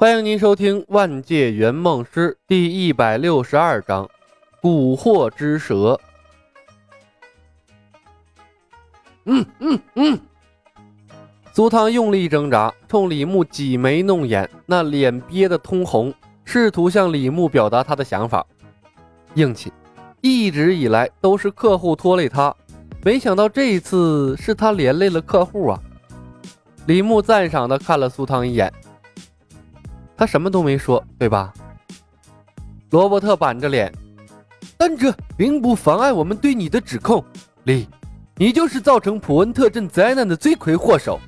欢迎您收听《万界圆梦师》第一百六十二章《蛊惑之蛇》。嗯嗯嗯，苏汤用力挣扎，冲李牧挤眉弄眼，那脸憋得通红，试图向李牧表达他的想法。硬气，一直以来都是客户拖累他，没想到这一次是他连累了客户啊！李牧赞赏的看了苏汤一眼。他什么都没说，对吧？罗伯特板着脸，但这并不妨碍我们对你的指控，李，你就是造成普恩特镇灾难的罪魁祸首。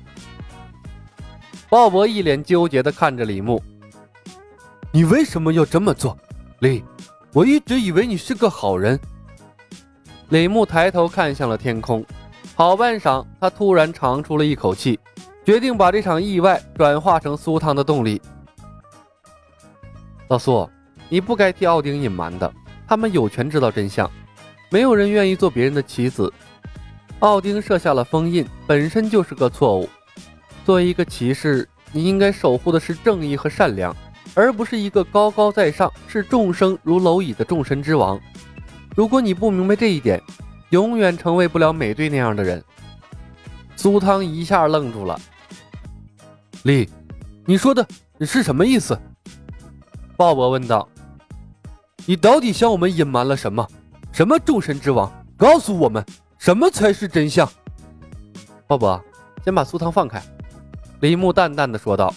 鲍勃一脸纠结地看着李牧，你为什么要这么做，李？我一直以为你是个好人。李牧抬头看向了天空，好半晌，他突然长出了一口气，决定把这场意外转化成苏汤的动力。老苏，你不该替奥丁隐瞒的，他们有权知道真相。没有人愿意做别人的棋子。奥丁设下了封印，本身就是个错误。作为一个骑士，你应该守护的是正义和善良，而不是一个高高在上、视众生如蝼蚁的众神之王。如果你不明白这一点，永远成为不了美队那样的人。苏汤一下愣住了。丽，你说的是什么意思？鲍勃问道：“你到底向我们隐瞒了什么？什么众神之王？告诉我们，什么才是真相？”鲍勃，先把苏汤放开。”李牧淡淡的说道。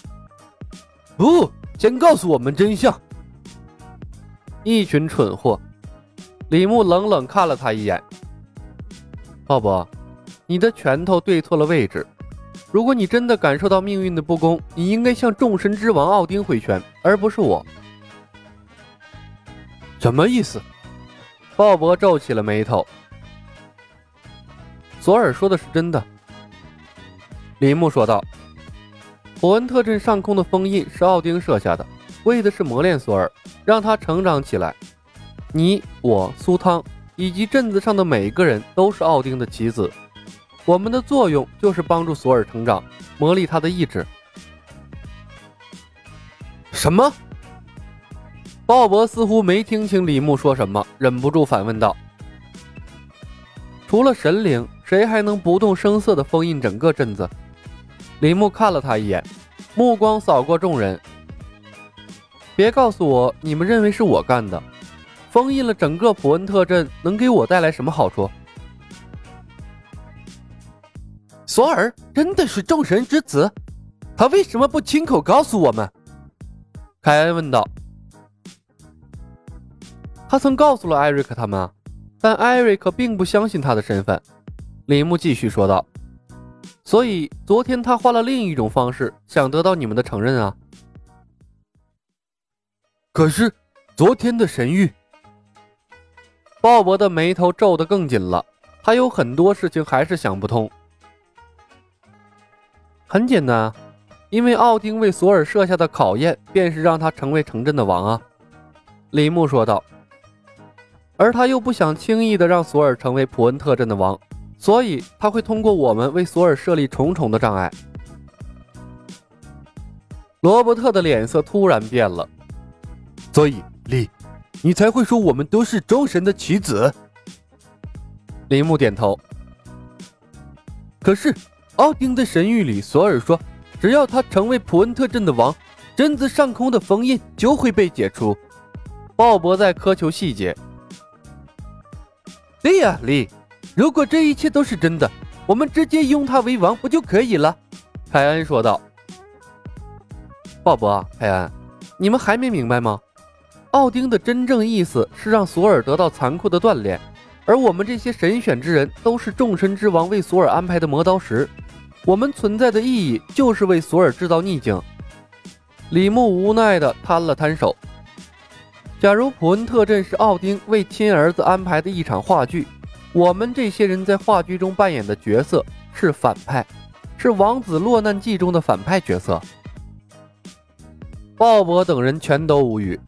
“不，先告诉我们真相。”一群蠢货！李牧冷冷看了他一眼。鲍勃，你的拳头对错了位置。如果你真的感受到命运的不公，你应该向众神之王奥丁挥拳，而不是我。什么意思？鲍勃皱起了眉头。索尔说的是真的，李牧说道。伯恩特镇上空的封印是奥丁设下的，为的是磨练索尔，让他成长起来。你、我、苏汤以及镇子上的每一个人都是奥丁的棋子，我们的作用就是帮助索尔成长，磨砺他的意志。什么？鲍勃似乎没听清李牧说什么，忍不住反问道：“除了神灵，谁还能不动声色地封印整个镇子？”李牧看了他一眼，目光扫过众人：“别告诉我你们认为是我干的！封印了整个普恩特镇，能给我带来什么好处？”索尔真的是众神之子？他为什么不亲口告诉我们？”凯恩问道。他曾告诉了艾瑞克他们，但艾瑞克并不相信他的身份。李牧继续说道：“所以昨天他换了另一种方式，想得到你们的承认啊。”可是昨天的神谕，鲍勃的眉头皱得更紧了。他有很多事情还是想不通。很简单，因为奥丁为索尔设下的考验，便是让他成为城镇的王啊。”李牧说道。而他又不想轻易的让索尔成为普恩特镇的王，所以他会通过我们为索尔设立重重的障碍。罗伯特的脸色突然变了，所以李，你才会说我们都是众神的棋子。林木点头。可是奥丁的神谕里，索尔说，只要他成为普恩特镇的王，镇子上空的封印就会被解除。鲍勃在苛求细节。对呀，李，如果这一切都是真的，我们直接拥他为王不就可以了？凯恩说道。鲍勃，凯恩，你们还没明白吗？奥丁的真正意思是让索尔得到残酷的锻炼，而我们这些神选之人都是众神之王为索尔安排的磨刀石，我们存在的意义就是为索尔制造逆境。李牧无奈地摊了摊手。假如普恩特镇是奥丁为亲儿子安排的一场话剧，我们这些人在话剧中扮演的角色是反派，是《王子落难记》中的反派角色。鲍勃等人全都无语。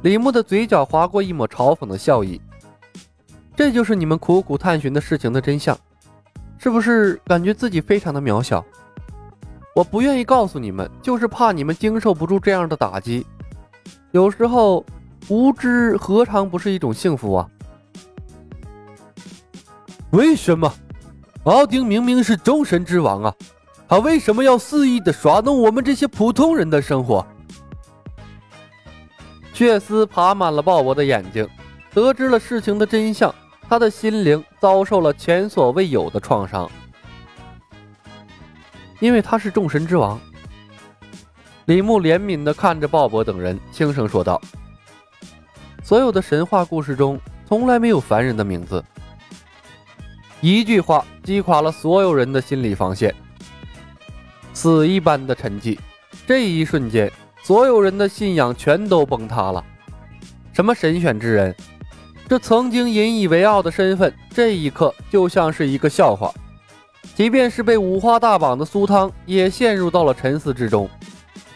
李牧的嘴角划过一抹嘲讽的笑意。这就是你们苦苦探寻的事情的真相，是不是感觉自己非常的渺小？我不愿意告诉你们，就是怕你们经受不住这样的打击。有时候，无知何尝不是一种幸福啊？为什么？奥丁明明是众神之王啊，他为什么要肆意的耍弄我们这些普通人的生活？血丝爬满了鲍勃的眼睛，得知了事情的真相，他的心灵遭受了前所未有的创伤。因为他是众神之王。李牧怜悯地看着鲍勃等人，轻声说道：“所有的神话故事中，从来没有凡人的名字。”一句话击垮了所有人的心理防线，死一般的沉寂。这一瞬间，所有人的信仰全都崩塌了。什么神选之人，这曾经引以为傲的身份，这一刻就像是一个笑话。即便是被五花大绑的苏汤，也陷入到了沉思之中。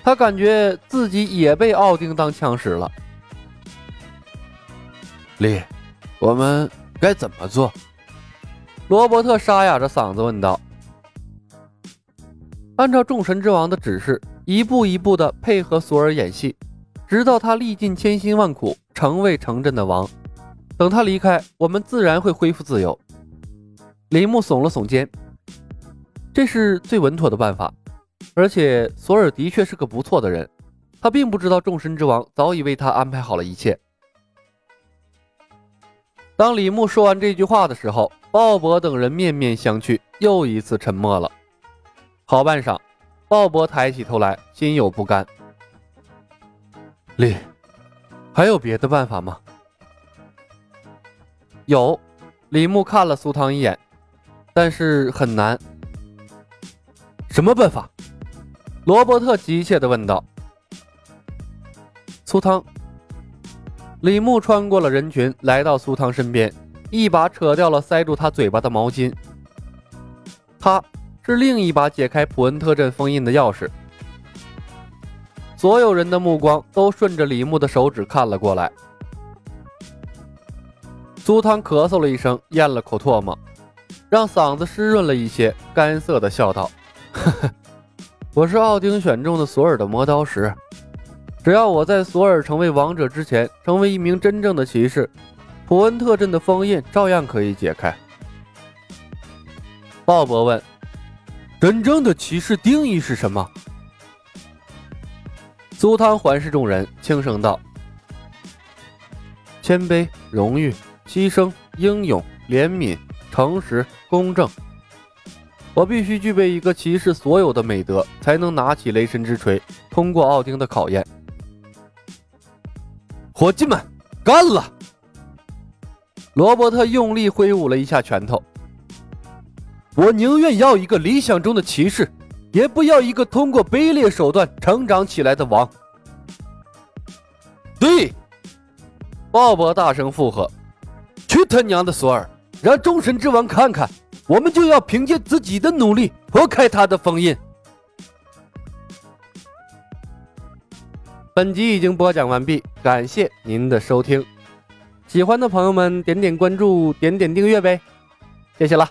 他感觉自己也被奥丁当枪使了。丽，我们该怎么做？罗伯特沙哑着嗓子问道：“按照众神之王的指示，一步一步的配合索尔演戏，直到他历尽千辛万苦成为城镇的王。等他离开，我们自然会恢复自由。”林木耸了耸肩：“这是最稳妥的办法。而且索尔的确是个不错的人，他并不知道众神之王早已为他安排好了一切。”当李牧说完这句话的时候，鲍勃等人面面相觑，又一次沉默了。好半晌，鲍勃抬起头来，心有不甘：“李，还有别的办法吗？”有。李牧看了苏唐一眼，但是很难。什么办法？罗伯特急切地问道。苏汤。李牧穿过了人群，来到苏汤身边，一把扯掉了塞住他嘴巴的毛巾。他是另一把解开普恩特镇封印的钥匙。所有人的目光都顺着李牧的手指看了过来。苏汤咳嗽了一声，咽了口唾沫，让嗓子湿润了一些，干涩的笑道：“呵呵，我是奥丁选中的索尔的磨刀石。”只要我在索尔成为王者之前成为一名真正的骑士，普恩特镇的封印照样可以解开。鲍勃问：“真正的骑士定义是什么？”苏汤环视众人，轻声道：“谦卑、荣誉、牺牲、英勇、怜悯、诚实、公正。我必须具备一个骑士所有的美德，才能拿起雷神之锤，通过奥丁的考验。”伙计们，干了！罗伯特用力挥舞了一下拳头。我宁愿要一个理想中的骑士，也不要一个通过卑劣手段成长起来的王。对，鲍勃大声附和。去他娘的索尔，让众神之王看看，我们就要凭借自己的努力破开他的封印。本集已经播讲完毕，感谢您的收听。喜欢的朋友们点点关注，点点订阅呗，谢谢了。